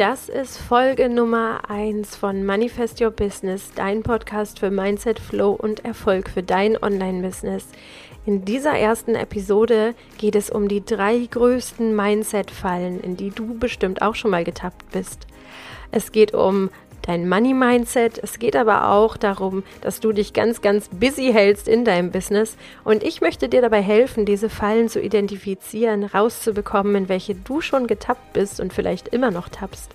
Das ist Folge Nummer 1 von Manifest Your Business, dein Podcast für Mindset, Flow und Erfolg für dein Online-Business. In dieser ersten Episode geht es um die drei größten Mindset-Fallen, in die du bestimmt auch schon mal getappt bist. Es geht um dein Money Mindset. Es geht aber auch darum, dass du dich ganz, ganz busy hältst in deinem Business. Und ich möchte dir dabei helfen, diese Fallen zu identifizieren, rauszubekommen, in welche du schon getappt bist und vielleicht immer noch tappst.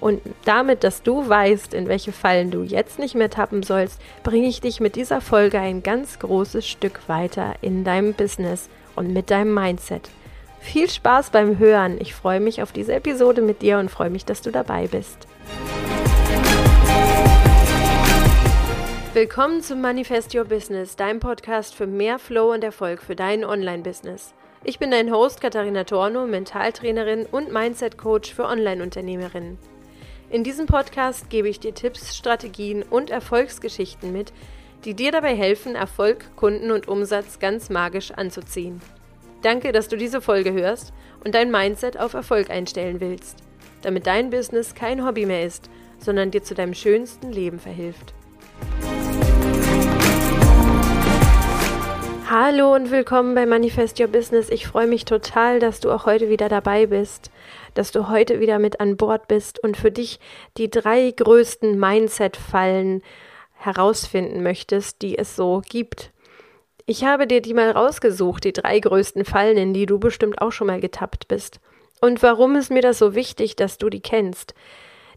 Und damit, dass du weißt, in welche Fallen du jetzt nicht mehr tappen sollst, bringe ich dich mit dieser Folge ein ganz großes Stück weiter in deinem Business und mit deinem Mindset. Viel Spaß beim Hören. Ich freue mich auf diese Episode mit dir und freue mich, dass du dabei bist. Willkommen zum Manifest Your Business, deinem Podcast für mehr Flow und Erfolg für dein Online-Business. Ich bin dein Host Katharina Torno, Mentaltrainerin und Mindset-Coach für Online-Unternehmerinnen. In diesem Podcast gebe ich dir Tipps, Strategien und Erfolgsgeschichten mit, die dir dabei helfen, Erfolg, Kunden und Umsatz ganz magisch anzuziehen. Danke, dass du diese Folge hörst und dein Mindset auf Erfolg einstellen willst, damit dein Business kein Hobby mehr ist, sondern dir zu deinem schönsten Leben verhilft. Hallo und willkommen bei Manifest Your Business. Ich freue mich total, dass du auch heute wieder dabei bist, dass du heute wieder mit an Bord bist und für dich die drei größten Mindset-Fallen herausfinden möchtest, die es so gibt. Ich habe dir die mal rausgesucht, die drei größten Fallen, in die du bestimmt auch schon mal getappt bist. Und warum ist mir das so wichtig, dass du die kennst?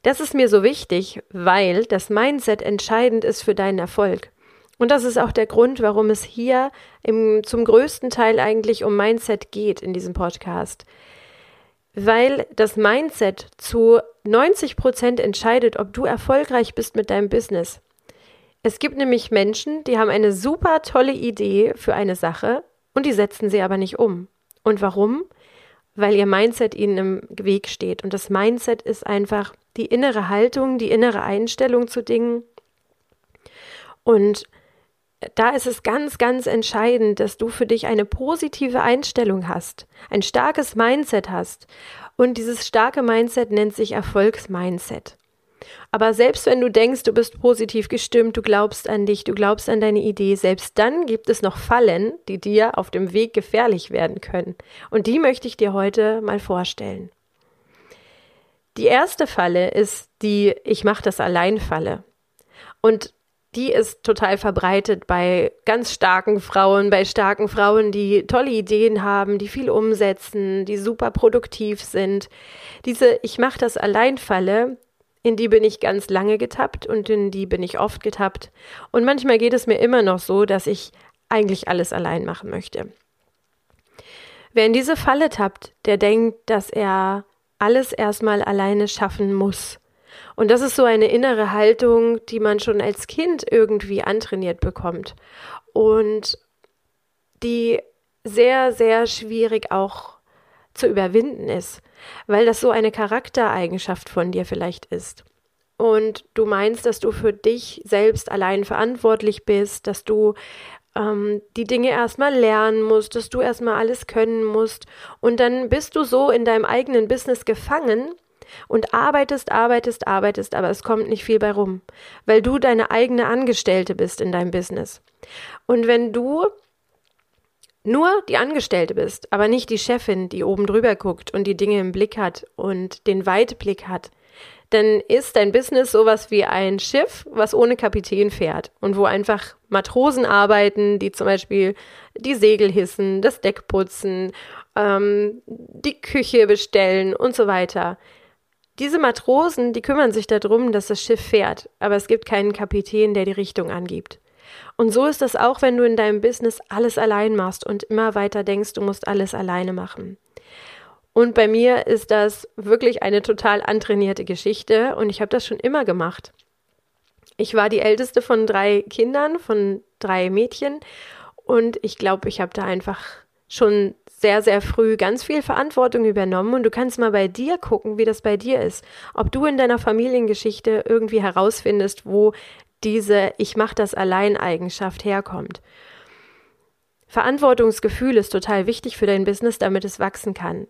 Das ist mir so wichtig, weil das Mindset entscheidend ist für deinen Erfolg. Und das ist auch der Grund, warum es hier im, zum größten Teil eigentlich um Mindset geht in diesem Podcast. Weil das Mindset zu 90 Prozent entscheidet, ob du erfolgreich bist mit deinem Business. Es gibt nämlich Menschen, die haben eine super tolle Idee für eine Sache und die setzen sie aber nicht um. Und warum? Weil ihr Mindset ihnen im Weg steht. Und das Mindset ist einfach die innere Haltung, die innere Einstellung zu Dingen. Und da ist es ganz, ganz entscheidend, dass du für dich eine positive Einstellung hast, ein starkes Mindset hast. Und dieses starke Mindset nennt sich Erfolgsmindset. Aber selbst wenn du denkst, du bist positiv gestimmt, du glaubst an dich, du glaubst an deine Idee, selbst dann gibt es noch Fallen, die dir auf dem Weg gefährlich werden können. Und die möchte ich dir heute mal vorstellen. Die erste Falle ist die Ich mache das allein Falle. Und die ist total verbreitet bei ganz starken Frauen, bei starken Frauen, die tolle Ideen haben, die viel umsetzen, die super produktiv sind. Diese Ich mache das allein Falle, in die bin ich ganz lange getappt und in die bin ich oft getappt. Und manchmal geht es mir immer noch so, dass ich eigentlich alles allein machen möchte. Wer in diese Falle tappt, der denkt, dass er alles erstmal alleine schaffen muss und das ist so eine innere Haltung, die man schon als Kind irgendwie antrainiert bekommt und die sehr, sehr schwierig auch zu überwinden ist, weil das so eine Charaktereigenschaft von dir vielleicht ist. Und du meinst, dass du für dich selbst allein verantwortlich bist, dass du ähm, die Dinge erstmal lernen musst, dass du erstmal alles können musst. Und dann bist du so in deinem eigenen Business gefangen und arbeitest, arbeitest, arbeitest, aber es kommt nicht viel bei rum, weil du deine eigene Angestellte bist in deinem Business. Und wenn du nur die Angestellte bist, aber nicht die Chefin, die oben drüber guckt und die Dinge im Blick hat und den Weitblick hat, dann ist dein Business sowas wie ein Schiff, was ohne Kapitän fährt und wo einfach Matrosen arbeiten, die zum Beispiel die Segel hissen, das Deck putzen, ähm, die Küche bestellen und so weiter. Diese Matrosen, die kümmern sich darum, dass das Schiff fährt, aber es gibt keinen Kapitän, der die Richtung angibt. Und so ist das auch, wenn du in deinem Business alles allein machst und immer weiter denkst, du musst alles alleine machen. Und bei mir ist das wirklich eine total antrainierte Geschichte und ich habe das schon immer gemacht. Ich war die älteste von drei Kindern, von drei Mädchen und ich glaube, ich habe da einfach schon sehr, sehr früh ganz viel Verantwortung übernommen und du kannst mal bei dir gucken, wie das bei dir ist. Ob du in deiner Familiengeschichte irgendwie herausfindest, wo diese Ich mach das allein Eigenschaft herkommt. Verantwortungsgefühl ist total wichtig für dein Business, damit es wachsen kann.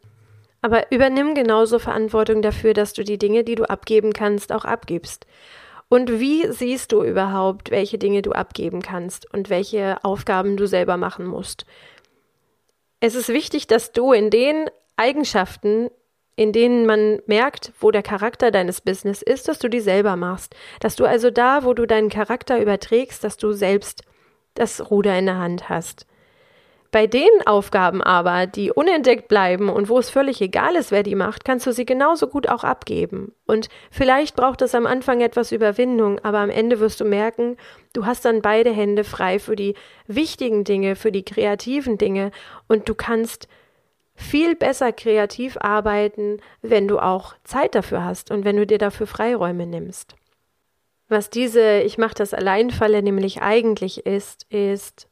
Aber übernimm genauso Verantwortung dafür, dass du die Dinge, die du abgeben kannst, auch abgibst. Und wie siehst du überhaupt, welche Dinge du abgeben kannst und welche Aufgaben du selber machen musst? Es ist wichtig, dass du in den Eigenschaften, in denen man merkt, wo der Charakter deines Business ist, dass du die selber machst. Dass du also da, wo du deinen Charakter überträgst, dass du selbst das Ruder in der Hand hast. Bei den Aufgaben aber, die unentdeckt bleiben und wo es völlig egal ist, wer die macht, kannst du sie genauso gut auch abgeben. Und vielleicht braucht es am Anfang etwas Überwindung, aber am Ende wirst du merken, du hast dann beide Hände frei für die wichtigen Dinge, für die kreativen Dinge und du kannst viel besser kreativ arbeiten, wenn du auch Zeit dafür hast und wenn du dir dafür Freiräume nimmst. Was diese Ich mache das allein Falle nämlich eigentlich ist, ist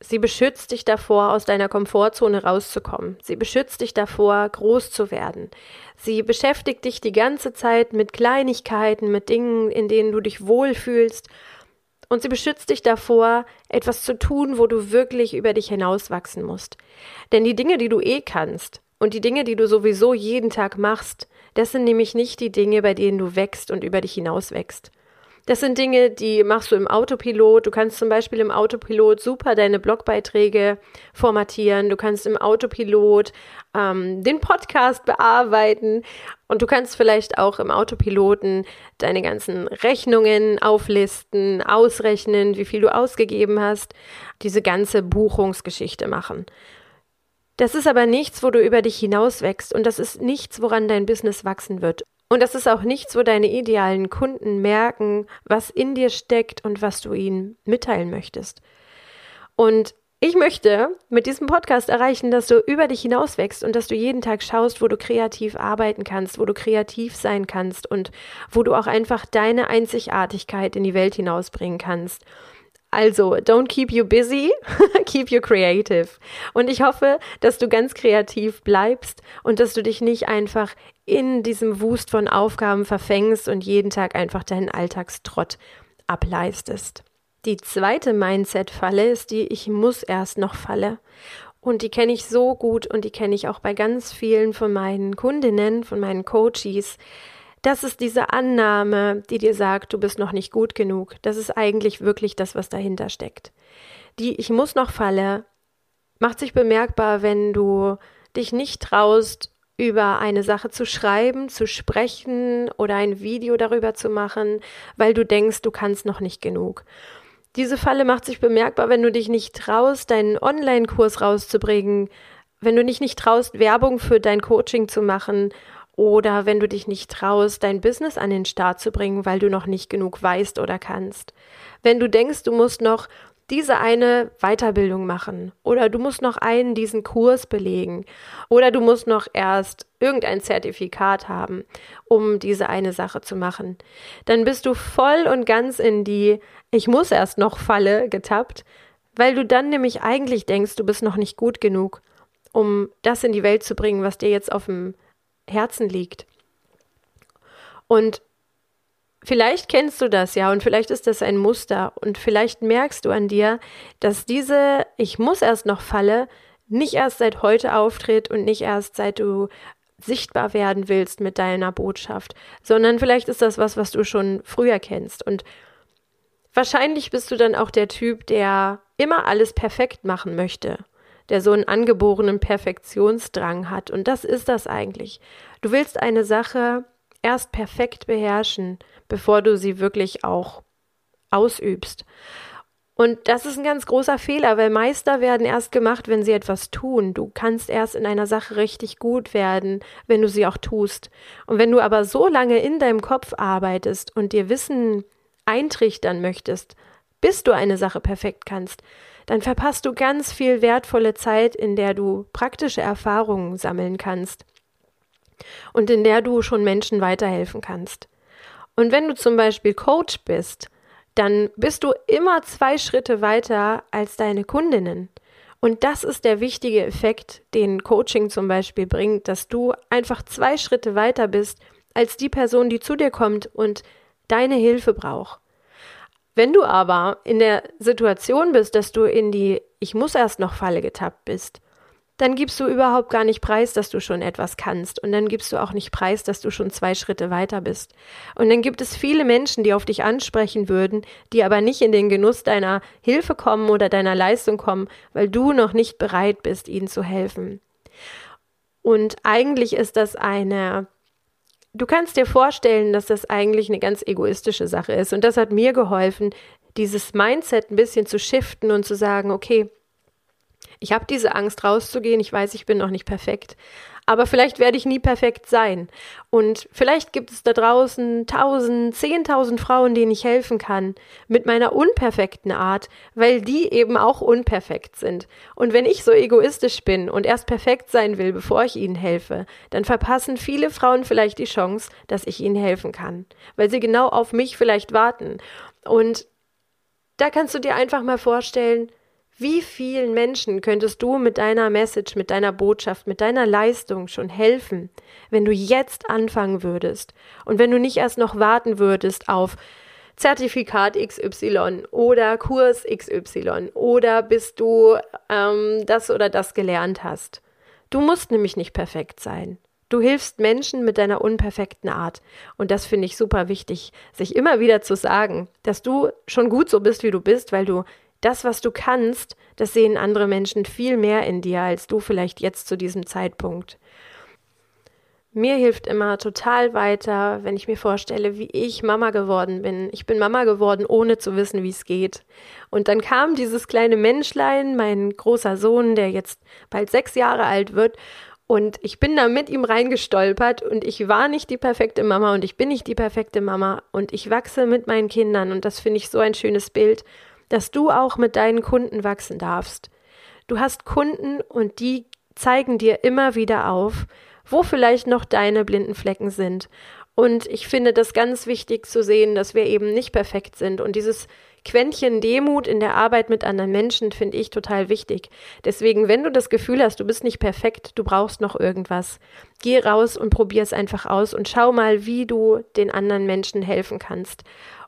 Sie beschützt dich davor, aus deiner Komfortzone rauszukommen. Sie beschützt dich davor, groß zu werden. Sie beschäftigt dich die ganze Zeit mit Kleinigkeiten, mit Dingen, in denen du dich wohlfühlst. Und sie beschützt dich davor, etwas zu tun, wo du wirklich über dich hinauswachsen musst. Denn die Dinge, die du eh kannst und die Dinge, die du sowieso jeden Tag machst, das sind nämlich nicht die Dinge, bei denen du wächst und über dich hinaus wächst. Das sind Dinge, die machst du im Autopilot. Du kannst zum Beispiel im Autopilot super deine Blogbeiträge formatieren. Du kannst im Autopilot ähm, den Podcast bearbeiten. Und du kannst vielleicht auch im Autopiloten deine ganzen Rechnungen auflisten, ausrechnen, wie viel du ausgegeben hast, diese ganze Buchungsgeschichte machen. Das ist aber nichts, wo du über dich hinaus wächst und das ist nichts, woran dein Business wachsen wird. Und das ist auch nichts, wo deine idealen Kunden merken, was in dir steckt und was du ihnen mitteilen möchtest. Und ich möchte mit diesem Podcast erreichen, dass du über dich hinaus wächst und dass du jeden Tag schaust, wo du kreativ arbeiten kannst, wo du kreativ sein kannst und wo du auch einfach deine Einzigartigkeit in die Welt hinausbringen kannst. Also, don't keep you busy, keep you creative. Und ich hoffe, dass du ganz kreativ bleibst und dass du dich nicht einfach in diesem Wust von Aufgaben verfängst und jeden Tag einfach deinen Alltagstrott ableistest. Die zweite Mindset-Falle ist die Ich muss erst noch Falle. Und die kenne ich so gut und die kenne ich auch bei ganz vielen von meinen Kundinnen, von meinen Coaches. Das ist diese Annahme, die dir sagt, du bist noch nicht gut genug. Das ist eigentlich wirklich das, was dahinter steckt. Die Ich muss noch Falle macht sich bemerkbar, wenn du dich nicht traust, über eine Sache zu schreiben, zu sprechen oder ein Video darüber zu machen, weil du denkst, du kannst noch nicht genug. Diese Falle macht sich bemerkbar, wenn du dich nicht traust, deinen Online-Kurs rauszubringen, wenn du dich nicht traust, Werbung für dein Coaching zu machen oder wenn du dich nicht traust, dein Business an den Start zu bringen, weil du noch nicht genug weißt oder kannst. Wenn du denkst, du musst noch diese eine Weiterbildung machen. Oder du musst noch einen diesen Kurs belegen. Oder du musst noch erst irgendein Zertifikat haben, um diese eine Sache zu machen, dann bist du voll und ganz in die Ich muss erst noch Falle getappt, weil du dann nämlich eigentlich denkst, du bist noch nicht gut genug, um das in die Welt zu bringen, was dir jetzt auf dem Herzen liegt. Und Vielleicht kennst du das ja und vielleicht ist das ein Muster. Und vielleicht merkst du an dir, dass diese Ich muss erst noch Falle nicht erst seit heute auftritt und nicht erst seit du sichtbar werden willst mit deiner Botschaft, sondern vielleicht ist das was, was du schon früher kennst. Und wahrscheinlich bist du dann auch der Typ, der immer alles perfekt machen möchte, der so einen angeborenen Perfektionsdrang hat. Und das ist das eigentlich. Du willst eine Sache erst perfekt beherrschen, bevor du sie wirklich auch ausübst. Und das ist ein ganz großer Fehler, weil Meister werden erst gemacht, wenn sie etwas tun. Du kannst erst in einer Sache richtig gut werden, wenn du sie auch tust. Und wenn du aber so lange in deinem Kopf arbeitest und dir Wissen eintrichtern möchtest, bis du eine Sache perfekt kannst, dann verpasst du ganz viel wertvolle Zeit, in der du praktische Erfahrungen sammeln kannst und in der du schon Menschen weiterhelfen kannst. Und wenn du zum Beispiel Coach bist, dann bist du immer zwei Schritte weiter als deine Kundinnen. Und das ist der wichtige Effekt, den Coaching zum Beispiel bringt, dass du einfach zwei Schritte weiter bist als die Person, die zu dir kommt und deine Hilfe braucht. Wenn du aber in der Situation bist, dass du in die Ich muss erst noch Falle getappt bist, dann gibst du überhaupt gar nicht preis, dass du schon etwas kannst. Und dann gibst du auch nicht preis, dass du schon zwei Schritte weiter bist. Und dann gibt es viele Menschen, die auf dich ansprechen würden, die aber nicht in den Genuss deiner Hilfe kommen oder deiner Leistung kommen, weil du noch nicht bereit bist, ihnen zu helfen. Und eigentlich ist das eine Du kannst dir vorstellen, dass das eigentlich eine ganz egoistische Sache ist. Und das hat mir geholfen, dieses Mindset ein bisschen zu shiften und zu sagen, okay, ich habe diese Angst rauszugehen, ich weiß, ich bin noch nicht perfekt, aber vielleicht werde ich nie perfekt sein. Und vielleicht gibt es da draußen tausend, zehntausend Frauen, denen ich helfen kann, mit meiner unperfekten Art, weil die eben auch unperfekt sind. Und wenn ich so egoistisch bin und erst perfekt sein will, bevor ich ihnen helfe, dann verpassen viele Frauen vielleicht die Chance, dass ich ihnen helfen kann, weil sie genau auf mich vielleicht warten. Und da kannst du dir einfach mal vorstellen, wie vielen Menschen könntest du mit deiner Message, mit deiner Botschaft, mit deiner Leistung schon helfen, wenn du jetzt anfangen würdest und wenn du nicht erst noch warten würdest auf Zertifikat XY oder Kurs XY oder bis du ähm, das oder das gelernt hast. Du musst nämlich nicht perfekt sein. Du hilfst Menschen mit deiner unperfekten Art. Und das finde ich super wichtig, sich immer wieder zu sagen, dass du schon gut so bist, wie du bist, weil du das, was du kannst, das sehen andere Menschen viel mehr in dir als du vielleicht jetzt zu diesem Zeitpunkt. Mir hilft immer total weiter, wenn ich mir vorstelle, wie ich Mama geworden bin. Ich bin Mama geworden, ohne zu wissen, wie es geht. Und dann kam dieses kleine Menschlein, mein großer Sohn, der jetzt bald sechs Jahre alt wird, und ich bin da mit ihm reingestolpert und ich war nicht die perfekte Mama und ich bin nicht die perfekte Mama und ich wachse mit meinen Kindern und das finde ich so ein schönes Bild, dass du auch mit deinen Kunden wachsen darfst. Du hast Kunden und die zeigen dir immer wieder auf, wo vielleicht noch deine blinden Flecken sind. Und ich finde das ganz wichtig zu sehen, dass wir eben nicht perfekt sind und dieses Quäntchen Demut in der Arbeit mit anderen Menschen finde ich total wichtig. Deswegen, wenn du das Gefühl hast, du bist nicht perfekt, du brauchst noch irgendwas, geh raus und probier es einfach aus und schau mal, wie du den anderen Menschen helfen kannst.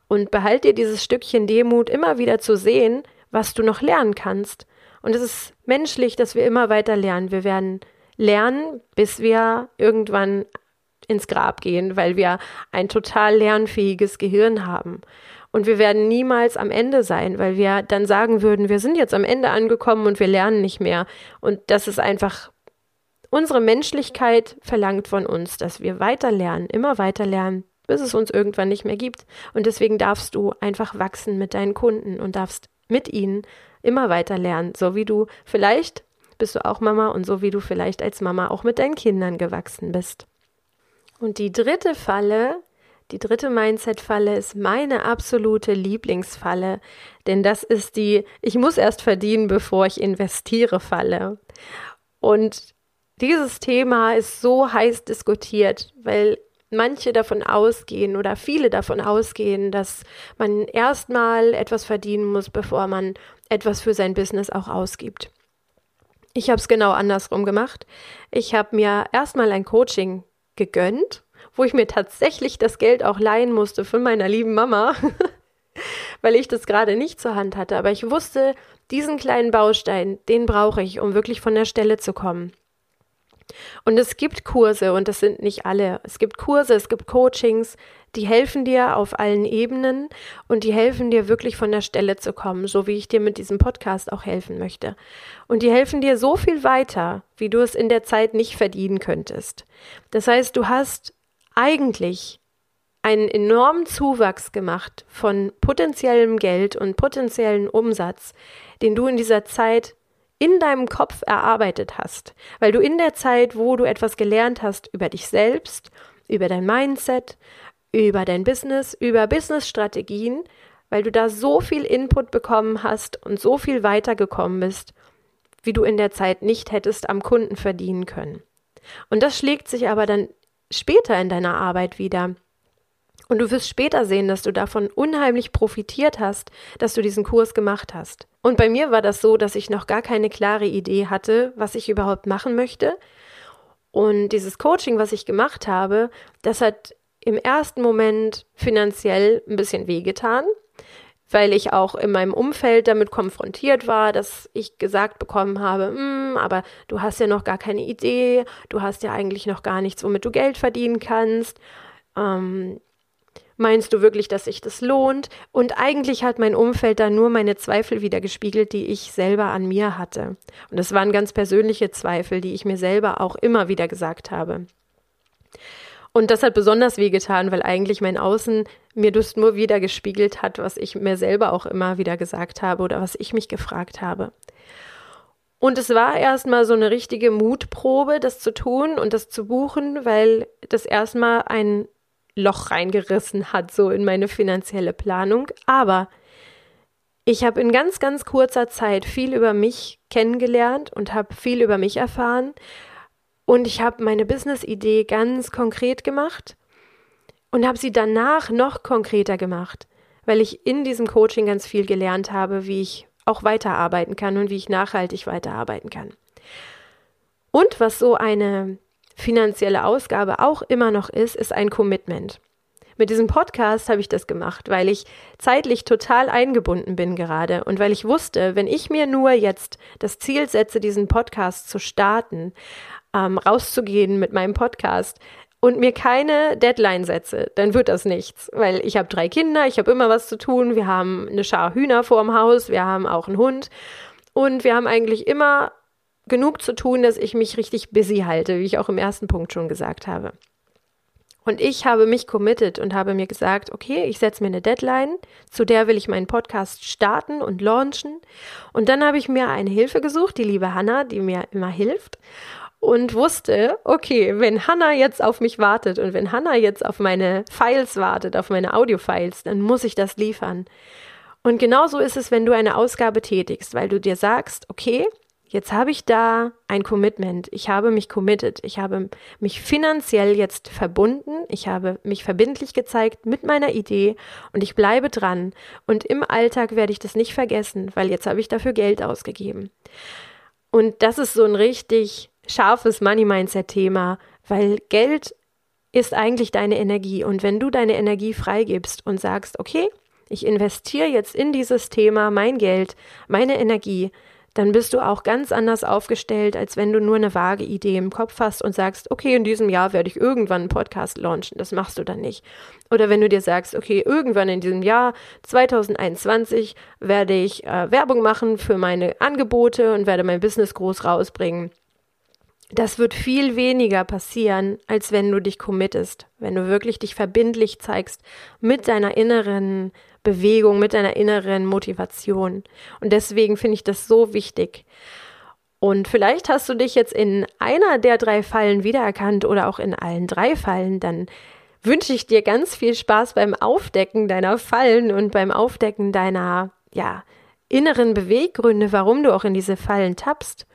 Und behalt dir dieses Stückchen Demut immer wieder zu sehen, was du noch lernen kannst. Und es ist menschlich, dass wir immer weiter lernen. Wir werden lernen, bis wir irgendwann ins Grab gehen, weil wir ein total lernfähiges Gehirn haben. Und wir werden niemals am Ende sein, weil wir dann sagen würden, wir sind jetzt am Ende angekommen und wir lernen nicht mehr. Und das ist einfach, unsere Menschlichkeit verlangt von uns, dass wir weiter lernen, immer weiter lernen, bis es uns irgendwann nicht mehr gibt. Und deswegen darfst du einfach wachsen mit deinen Kunden und darfst mit ihnen immer weiter lernen, so wie du vielleicht bist du auch Mama und so wie du vielleicht als Mama auch mit deinen Kindern gewachsen bist. Und die dritte Falle die dritte Mindset-Falle ist meine absolute Lieblingsfalle, denn das ist die Ich muss erst verdienen, bevor ich investiere Falle. Und dieses Thema ist so heiß diskutiert, weil manche davon ausgehen oder viele davon ausgehen, dass man erstmal etwas verdienen muss, bevor man etwas für sein Business auch ausgibt. Ich habe es genau andersrum gemacht. Ich habe mir erstmal ein Coaching gegönnt wo ich mir tatsächlich das Geld auch leihen musste von meiner lieben Mama, weil ich das gerade nicht zur Hand hatte. Aber ich wusste, diesen kleinen Baustein, den brauche ich, um wirklich von der Stelle zu kommen. Und es gibt Kurse, und das sind nicht alle. Es gibt Kurse, es gibt Coachings, die helfen dir auf allen Ebenen und die helfen dir wirklich von der Stelle zu kommen, so wie ich dir mit diesem Podcast auch helfen möchte. Und die helfen dir so viel weiter, wie du es in der Zeit nicht verdienen könntest. Das heißt, du hast eigentlich einen enormen Zuwachs gemacht von potenziellem Geld und potenziellen Umsatz, den du in dieser Zeit in deinem Kopf erarbeitet hast, weil du in der Zeit, wo du etwas gelernt hast über dich selbst, über dein Mindset, über dein Business, über Businessstrategien, weil du da so viel Input bekommen hast und so viel weitergekommen bist, wie du in der Zeit nicht hättest am Kunden verdienen können. Und das schlägt sich aber dann später in deiner Arbeit wieder. Und du wirst später sehen, dass du davon unheimlich profitiert hast, dass du diesen Kurs gemacht hast. Und bei mir war das so, dass ich noch gar keine klare Idee hatte, was ich überhaupt machen möchte. Und dieses Coaching, was ich gemacht habe, das hat im ersten Moment finanziell ein bisschen wehgetan, weil ich auch in meinem Umfeld damit konfrontiert war, dass ich gesagt bekommen habe, hm, aber du hast ja noch gar keine Idee, du hast ja eigentlich noch gar nichts, womit du Geld verdienen kannst. Ähm, meinst du wirklich, dass sich das lohnt? Und eigentlich hat mein Umfeld da nur meine Zweifel wieder gespiegelt, die ich selber an mir hatte. Und es waren ganz persönliche Zweifel, die ich mir selber auch immer wieder gesagt habe. Und das hat besonders wehgetan, weil eigentlich mein Außen mir das nur wieder gespiegelt hat, was ich mir selber auch immer wieder gesagt habe oder was ich mich gefragt habe. Und es war erstmal so eine richtige Mutprobe, das zu tun und das zu buchen, weil das erstmal ein Loch reingerissen hat, so in meine finanzielle Planung. Aber ich habe in ganz, ganz kurzer Zeit viel über mich kennengelernt und habe viel über mich erfahren und ich habe meine Business-Idee ganz konkret gemacht und habe sie danach noch konkreter gemacht, weil ich in diesem Coaching ganz viel gelernt habe, wie ich auch weiterarbeiten kann und wie ich nachhaltig weiterarbeiten kann. Und was so eine finanzielle Ausgabe auch immer noch ist, ist ein Commitment. Mit diesem Podcast habe ich das gemacht, weil ich zeitlich total eingebunden bin gerade und weil ich wusste, wenn ich mir nur jetzt das Ziel setze, diesen Podcast zu starten, ähm, rauszugehen mit meinem Podcast und mir keine Deadline setze, dann wird das nichts, weil ich habe drei Kinder, ich habe immer was zu tun, wir haben eine Schar Hühner vorm Haus, wir haben auch einen Hund und wir haben eigentlich immer genug zu tun, dass ich mich richtig busy halte, wie ich auch im ersten Punkt schon gesagt habe. Und ich habe mich committed und habe mir gesagt, okay, ich setze mir eine Deadline, zu der will ich meinen Podcast starten und launchen. Und dann habe ich mir eine Hilfe gesucht, die liebe Hanna, die mir immer hilft und wusste, okay, wenn Hannah jetzt auf mich wartet und wenn Hannah jetzt auf meine Files wartet, auf meine Audio-Files, dann muss ich das liefern. Und genauso ist es, wenn du eine Ausgabe tätigst, weil du dir sagst, okay, jetzt habe ich da ein Commitment, ich habe mich committed, ich habe mich finanziell jetzt verbunden, ich habe mich verbindlich gezeigt mit meiner Idee und ich bleibe dran und im Alltag werde ich das nicht vergessen, weil jetzt habe ich dafür Geld ausgegeben. Und das ist so ein richtig scharfes Money-Mindset-Thema, weil Geld ist eigentlich deine Energie. Und wenn du deine Energie freigibst und sagst, okay, ich investiere jetzt in dieses Thema mein Geld, meine Energie, dann bist du auch ganz anders aufgestellt, als wenn du nur eine vage Idee im Kopf hast und sagst, okay, in diesem Jahr werde ich irgendwann einen Podcast launchen. Das machst du dann nicht. Oder wenn du dir sagst, okay, irgendwann in diesem Jahr 2021 werde ich äh, Werbung machen für meine Angebote und werde mein Business groß rausbringen das wird viel weniger passieren, als wenn du dich committest, wenn du wirklich dich verbindlich zeigst mit deiner inneren Bewegung, mit deiner inneren Motivation. Und deswegen finde ich das so wichtig. Und vielleicht hast du dich jetzt in einer der drei Fallen wiedererkannt oder auch in allen drei Fallen, dann wünsche ich dir ganz viel Spaß beim Aufdecken deiner Fallen und beim Aufdecken deiner, ja, inneren Beweggründe, warum du auch in diese Fallen tappst.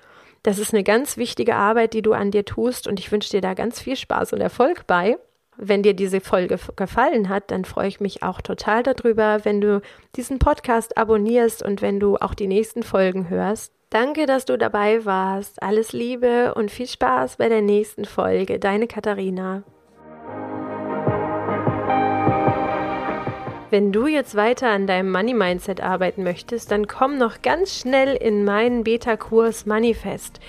Das ist eine ganz wichtige Arbeit, die du an dir tust und ich wünsche dir da ganz viel Spaß und Erfolg bei. Wenn dir diese Folge gefallen hat, dann freue ich mich auch total darüber, wenn du diesen Podcast abonnierst und wenn du auch die nächsten Folgen hörst. Danke, dass du dabei warst. Alles Liebe und viel Spaß bei der nächsten Folge. Deine Katharina. Wenn du jetzt weiter an deinem Money Mindset arbeiten möchtest, dann komm noch ganz schnell in meinen Beta-Kurs Manifest.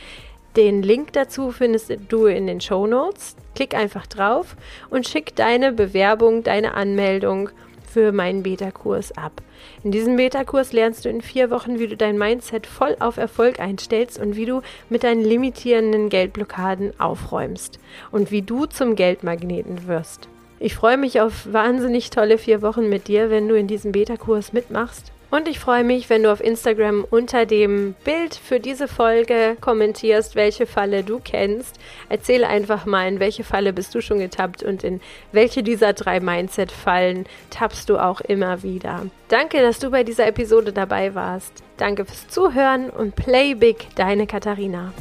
Den Link dazu findest du in den Show Notes. Klick einfach drauf und schick deine Bewerbung, deine Anmeldung für meinen Beta-Kurs ab. In diesem Beta-Kurs lernst du in vier Wochen, wie du dein Mindset voll auf Erfolg einstellst und wie du mit deinen limitierenden Geldblockaden aufräumst und wie du zum Geldmagneten wirst. Ich freue mich auf wahnsinnig tolle vier Wochen mit dir, wenn du in diesem Beta-Kurs mitmachst. Und ich freue mich, wenn du auf Instagram unter dem Bild für diese Folge kommentierst, welche Falle du kennst. Erzähle einfach mal, in welche Falle bist du schon getappt und in welche dieser drei Mindset-Fallen tappst du auch immer wieder. Danke, dass du bei dieser Episode dabei warst. Danke fürs Zuhören und Play Big, deine Katharina.